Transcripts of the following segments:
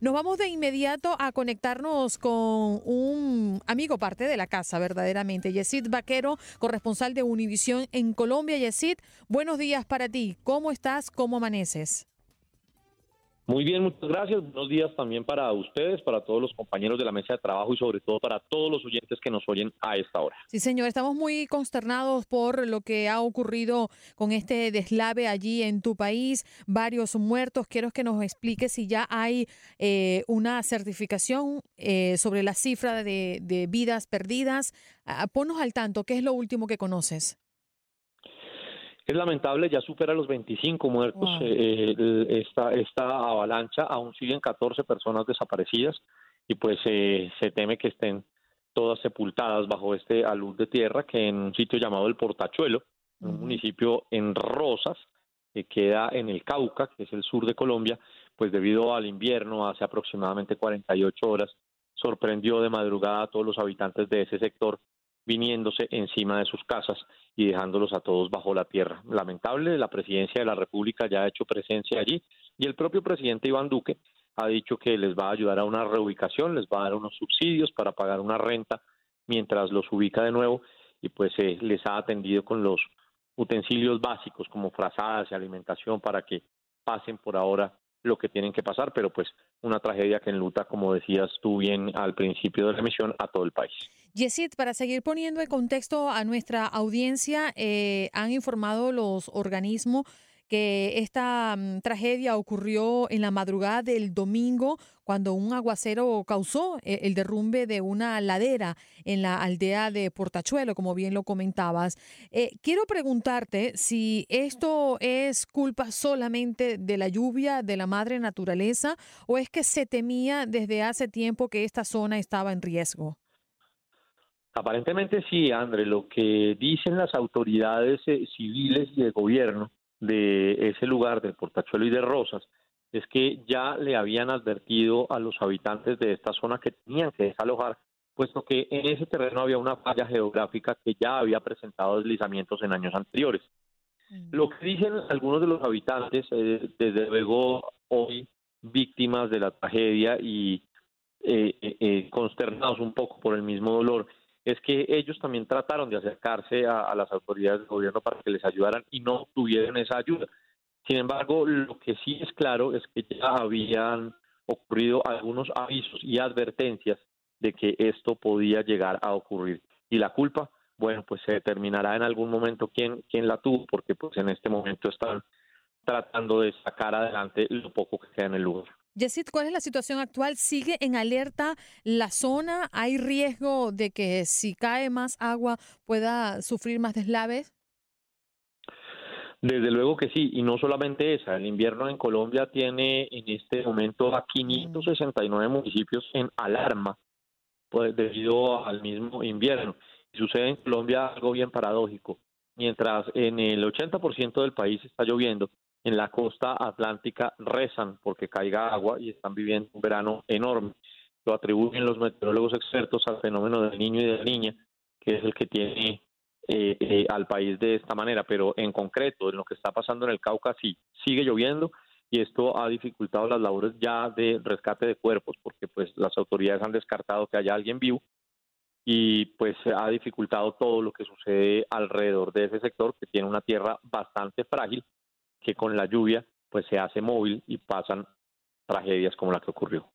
Nos vamos de inmediato a conectarnos con un amigo parte de la casa, verdaderamente. Yesid Vaquero, corresponsal de Univisión en Colombia. Yesid, buenos días para ti. ¿Cómo estás? ¿Cómo amaneces? Muy bien, muchas gracias. Buenos días también para ustedes, para todos los compañeros de la mesa de trabajo y sobre todo para todos los oyentes que nos oyen a esta hora. Sí, señor, estamos muy consternados por lo que ha ocurrido con este deslave allí en tu país, varios muertos. Quiero que nos expliques si ya hay eh, una certificación eh, sobre la cifra de, vidas perdidas. Ah, ponnos al tanto, ¿qué es lo último que conoces? Es lamentable, ya supera los 25 muertos eh, esta, esta avalancha, aún siguen 14 personas desaparecidas y pues eh, se teme que estén todas sepultadas bajo este alud de tierra que en un sitio llamado el Portachuelo, un municipio en Rosas, que queda en el Cauca, que es el sur de Colombia, pues debido al invierno hace aproximadamente 48 horas sorprendió de madrugada a todos los habitantes de ese sector viniéndose encima de sus casas y dejándolos a todos bajo la tierra. Lamentable, la presidencia de la República ya ha hecho presencia allí y el propio presidente Iván Duque ha dicho que les va a ayudar a una reubicación, les va a dar unos subsidios para pagar una renta mientras los ubica de nuevo y pues eh, les ha atendido con los utensilios básicos como frazadas y alimentación para que pasen por ahora lo que tienen que pasar, pero pues una tragedia que enluta, como decías tú bien al principio de la emisión, a todo el país. Yesid, para seguir poniendo en contexto a nuestra audiencia, eh, han informado los organismos que esta mm, tragedia ocurrió en la madrugada del domingo cuando un aguacero causó eh, el derrumbe de una ladera en la aldea de Portachuelo, como bien lo comentabas. Eh, quiero preguntarte si esto es culpa solamente de la lluvia, de la madre naturaleza, o es que se temía desde hace tiempo que esta zona estaba en riesgo. Aparentemente sí, André. Lo que dicen las autoridades eh, civiles y de gobierno de ese lugar, del Portachuelo y de Rosas, es que ya le habían advertido a los habitantes de esta zona que tenían que desalojar, puesto que en ese terreno había una falla geográfica que ya había presentado deslizamientos en años anteriores. Mm. Lo que dicen algunos de los habitantes, eh, desde luego hoy víctimas de la tragedia y eh, eh, consternados un poco por el mismo dolor, es que ellos también trataron de acercarse a, las autoridades del gobierno para que les ayudaran y no tuvieron esa ayuda. Sin embargo, lo que sí es claro es que ya habían ocurrido algunos avisos y advertencias de que esto podía llegar a ocurrir. Y la culpa, bueno, pues se determinará en algún momento quién, quién la tuvo, porque pues en este momento están tratando de sacar adelante lo poco que queda en el lugar. Yesid, ¿cuál es la situación actual? ¿Sigue en alerta la zona? ¿Hay riesgo de que si cae más agua pueda sufrir más deslaves? Desde luego que sí, y no solamente esa. El invierno en Colombia tiene en este momento a 569 municipios en alarma pues, debido al mismo invierno. Y sucede en Colombia algo bien paradójico. Mientras en el 80% del país está lloviendo, en la costa atlántica rezan porque caiga agua y están viviendo un verano enorme. Lo atribuyen los meteorólogos expertos al fenómeno del niño y de la niña, que es el que tiene eh, eh, al país de esta manera, pero en concreto, en lo que está pasando en el Cauca, sí, sigue lloviendo y esto ha dificultado las labores ya de rescate de cuerpos, porque pues las autoridades han descartado que haya alguien vivo y pues ha dificultado todo lo que sucede alrededor de ese sector que tiene una tierra bastante frágil que con la lluvia pues se hace móvil y pasan tragedias como la que ocurrió.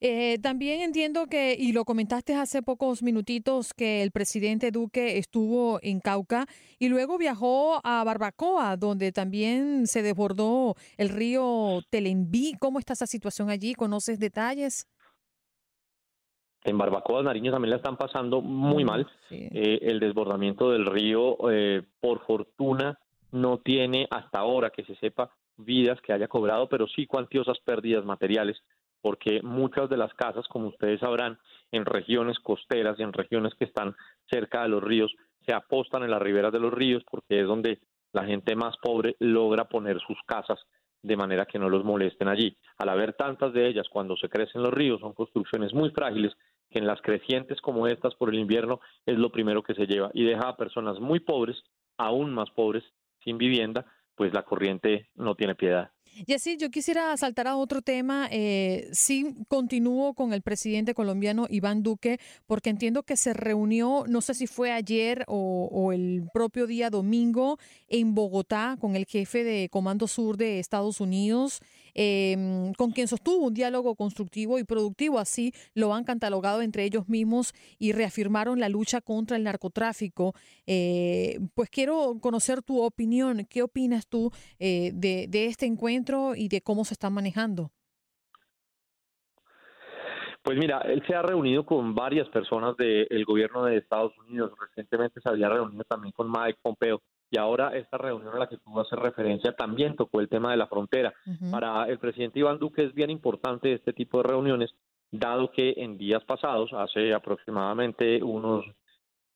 Eh, también entiendo que, y lo comentaste hace pocos minutitos, que el presidente Duque estuvo en Cauca y luego viajó a Barbacoa, donde también se desbordó el río Telembí. ¿Cómo está esa situación allí? ¿Conoces detalles? En Barbacoa, Nariño también la están pasando muy mal. Eh, el desbordamiento del río, eh, por fortuna, no tiene hasta ahora que se sepa vidas que haya cobrado, pero sí cuantiosas pérdidas materiales, porque muchas de las casas, como ustedes sabrán, en regiones costeras y en regiones que están cerca de los ríos, se apostan en las riberas de los ríos porque es donde la gente más pobre logra poner sus casas de manera que no los molesten allí. Al haber tantas de ellas cuando se crecen los ríos, son construcciones muy frágiles que en las crecientes como estas por el invierno es lo primero que se lleva y deja a personas muy pobres, aún más pobres, sin vivienda pues la corriente no tiene piedad. Y así yo quisiera saltar a otro tema. Eh, sí, continúo con el presidente colombiano Iván Duque, porque entiendo que se reunió, no sé si fue ayer o, el propio día domingo, en Bogotá con el jefe de Comando Sur de Estados Unidos, em, con quien sostuvo un diálogo constructivo y productivo. Así lo han catalogado entre ellos mismos y reafirmaron la lucha contra el narcotráfico. Eh, pues quiero conocer tu opinión. ¿Qué opinas tú eh, de, este encuentro? y de cómo se están manejando? Pues mira, él se ha reunido con varias personas del gobierno de Estados Unidos. Recientemente se había reunido también con Mike Pompeo. Y ahora esta reunión a la que tú hacer referencia también tocó el tema de la frontera. Para el presidente Iván Duque es bien importante este tipo de reuniones, dado que en días pasados, hace aproximadamente unos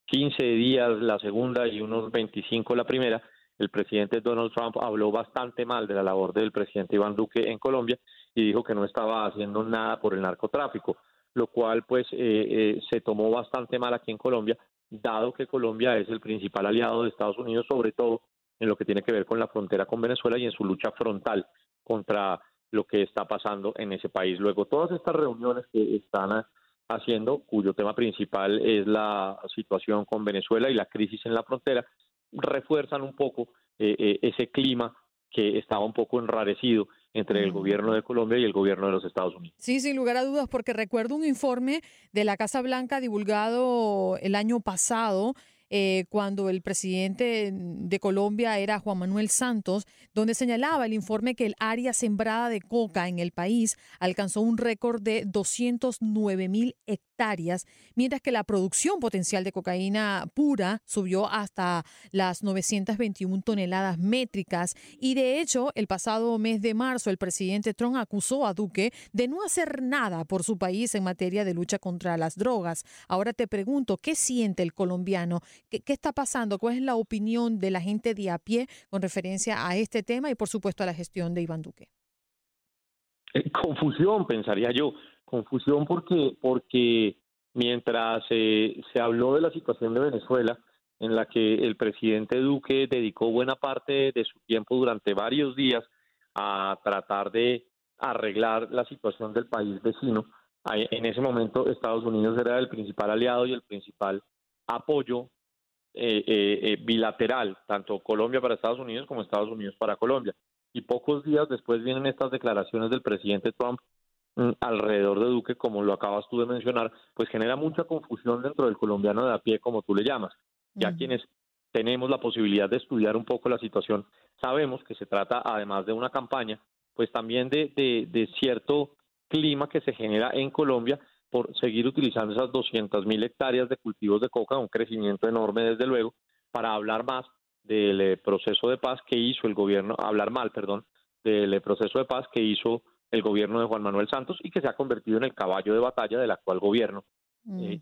15 días la segunda y unos 25 la primera, el presidente Donald Trump habló bastante mal de la labor del presidente Iván Duque en Colombia y dijo que no estaba haciendo nada por el narcotráfico, lo cual pues eh, eh, se tomó bastante mal aquí en Colombia, dado que Colombia es el principal aliado de Estados Unidos, sobre todo en lo que tiene que ver con la frontera con Venezuela y en su lucha frontal contra lo que está pasando en ese país. Luego, todas estas reuniones que están haciendo, cuyo tema principal es la situación con Venezuela y la crisis en la frontera, refuerzan un poco eh, eh, ese clima que estaba un poco enrarecido entre el gobierno de Colombia y el gobierno de los Estados Unidos. Sí, sin lugar a dudas, porque recuerdo un informe de la Casa Blanca divulgado el año pasado eh, cuando el presidente de Colombia era Juan Manuel Santos, donde señalaba el informe que el área sembrada de coca en el país alcanzó un récord de 209 mil hectáreas, mientras que la producción potencial de cocaína pura subió hasta las 921 toneladas métricas. Y de hecho, el pasado mes de marzo, el presidente Trump acusó a Duque de no hacer nada por su país en materia de lucha contra las drogas. Ahora te pregunto, ¿qué siente el colombiano ¿Qué, está pasando? ¿Cuál es la opinión de la gente de a pie con referencia a este tema y, por supuesto, a la gestión de Iván Duque? Eh, confusión, pensaría yo. Confusión porque, porque mientras se habló de la situación de Venezuela, en la que el presidente Duque dedicó buena parte de su tiempo durante varios días a tratar de arreglar la situación del país vecino. En ese momento Estados Unidos era el principal aliado y el principal apoyo eh, eh, eh, bilateral, tanto Colombia para Estados Unidos como Estados Unidos para Colombia. Y pocos días después vienen estas declaraciones del presidente Trump mm, alrededor de Duque, como lo acabas tú de mencionar, pues genera mucha confusión dentro del colombiano de a pie, como tú le llamas. Ya quienes tenemos la posibilidad de estudiar un poco la situación, sabemos que se trata, además de una campaña, pues también de, de, de cierto clima que se genera en Colombia por seguir utilizando esas 200 mil hectáreas de cultivos de coca, un crecimiento enorme desde luego, para hablar más del eh, proceso de paz que hizo el gobierno, hablar mal, perdón, del eh, proceso de paz que hizo el gobierno de Juan Manuel Santos y que se ha convertido en el caballo de batalla del actual gobierno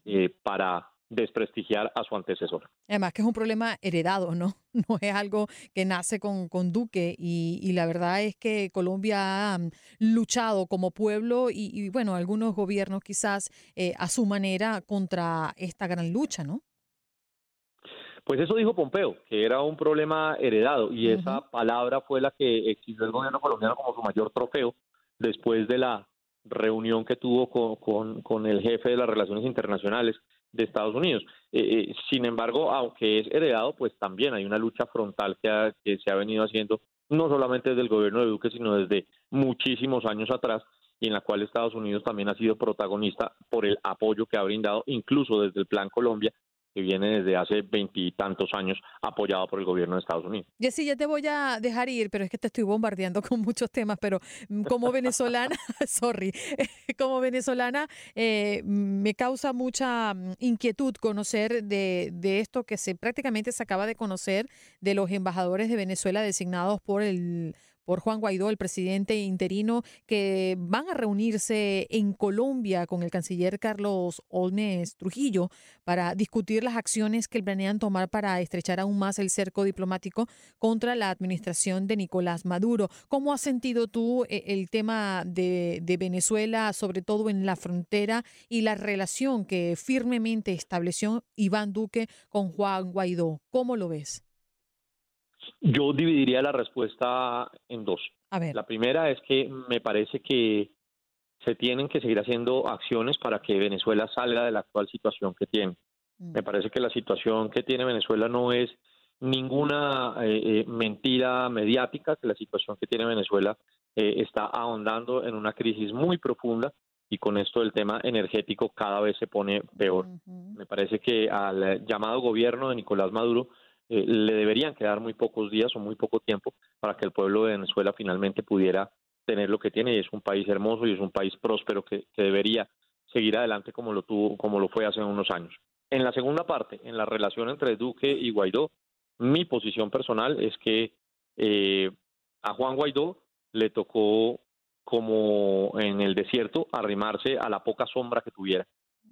eh, para desprestigiar a su antecesor. Además que es un problema heredado, ¿no? No es algo que nace con, con Duque y, la verdad es que Colombia ha mm, luchado como pueblo y, bueno, algunos gobiernos quizás eh, a su manera contra esta gran lucha, ¿no? Pues eso dijo Pompeo, que era un problema heredado y esa palabra fue la que exigió el gobierno colombiano como su mayor trofeo después de la reunión que tuvo con, con el jefe de las relaciones internacionales de Estados Unidos. Eh, eh, sin embargo, aunque es heredado, pues también hay una lucha frontal que, que se ha venido haciendo no solamente desde el gobierno de Duque, sino desde muchísimos años atrás, y en la cual Estados Unidos también ha sido protagonista por el apoyo que ha brindado, incluso desde el Plan Colombia, que viene desde hace veintitantos años apoyado por el gobierno de Estados Unidos. Y sí, ya te voy a dejar ir, pero es que te estoy bombardeando con muchos temas, pero mm, como venezolana, sorry, como venezolana eh, me causa mucha mm, inquietud conocer de, de esto que se prácticamente se acaba de conocer de los embajadores de Venezuela designados por el por Juan Guaidó, el presidente interino, que van a reunirse en Colombia con el canciller Carlos Olmes Trujillo para discutir las acciones que planean tomar para estrechar aún más el cerco diplomático contra la administración de Nicolás Maduro. ¿Cómo has sentido tú eh, el tema de, de Venezuela, sobre todo en la frontera, y la relación que firmemente estableció Iván Duque con Juan Guaidó? ¿Cómo lo ves? Yo dividiría la respuesta en dos. A ver. La primera es que me parece que se tienen que seguir haciendo acciones para que Venezuela salga de la actual situación que tiene. Mm. Me parece que la situación que tiene Venezuela no es ninguna eh, eh, mentira mediática, que la situación que tiene Venezuela eh, está ahondando en una crisis muy profunda y con esto el tema energético cada vez se pone peor. Me parece que al llamado gobierno de Nicolás Maduro le deberían quedar muy pocos días o muy poco tiempo para que el pueblo de Venezuela finalmente pudiera tener lo que tiene y es un país hermoso y es un país próspero que, que debería seguir adelante como lo tuvo, como lo fue hace unos años. En la segunda parte, en la relación entre Duque y Guaidó, mi posición personal es que eh, a Juan Guaidó le tocó como en el desierto arrimarse a la poca sombra que tuviera.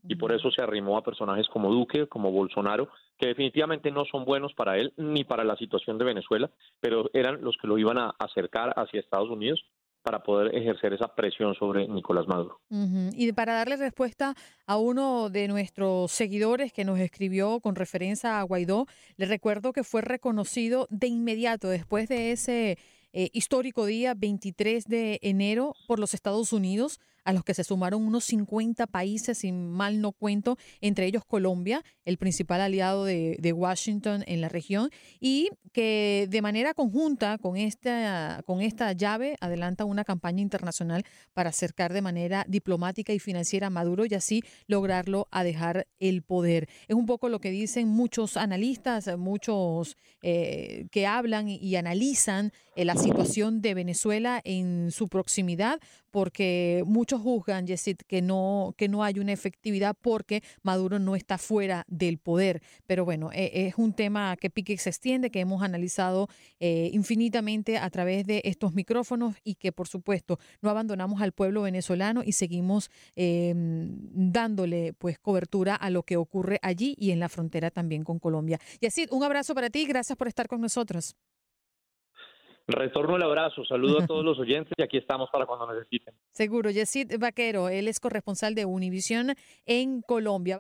Y por eso se arrimó a personajes como Duque, como Bolsonaro, que definitivamente no son buenos para él ni para la situación de Venezuela, pero eran los que lo iban a acercar hacia Estados Unidos para poder ejercer esa presión sobre Nicolás Maduro. Y para darle respuesta a uno de nuestros seguidores que nos escribió con referencia a Guaidó, le recuerdo que fue reconocido de inmediato después de ese eh, histórico día 23 de enero por los Estados Unidos a los que se sumaron unos 50 países, si mal no cuento, entre ellos Colombia, el principal aliado de, Washington en la región, y que de manera conjunta con esta, con esta llave adelanta una campaña internacional para acercar de manera diplomática y financiera a Maduro y así lograrlo a dejar el poder. Es un poco lo que dicen muchos analistas, muchos eh, que hablan y analizan la situación de Venezuela en su proximidad, porque muchos juzgan, Yesid, que no, que no hay una efectividad porque Maduro no está fuera del poder. Pero bueno, e, es un tema que pique se extiende, que hemos analizado eh, infinitamente a través de estos micrófonos y que por supuesto no abandonamos al pueblo venezolano y seguimos em, dándole pues cobertura a lo que ocurre allí y en la frontera también con Colombia. Yesid, un abrazo para ti, gracias por estar con nosotros. Retorno el abrazo, saludo a todos los oyentes y aquí estamos para cuando necesiten. Seguro, Yesid Vaquero, él es corresponsal de Univisión en Colombia.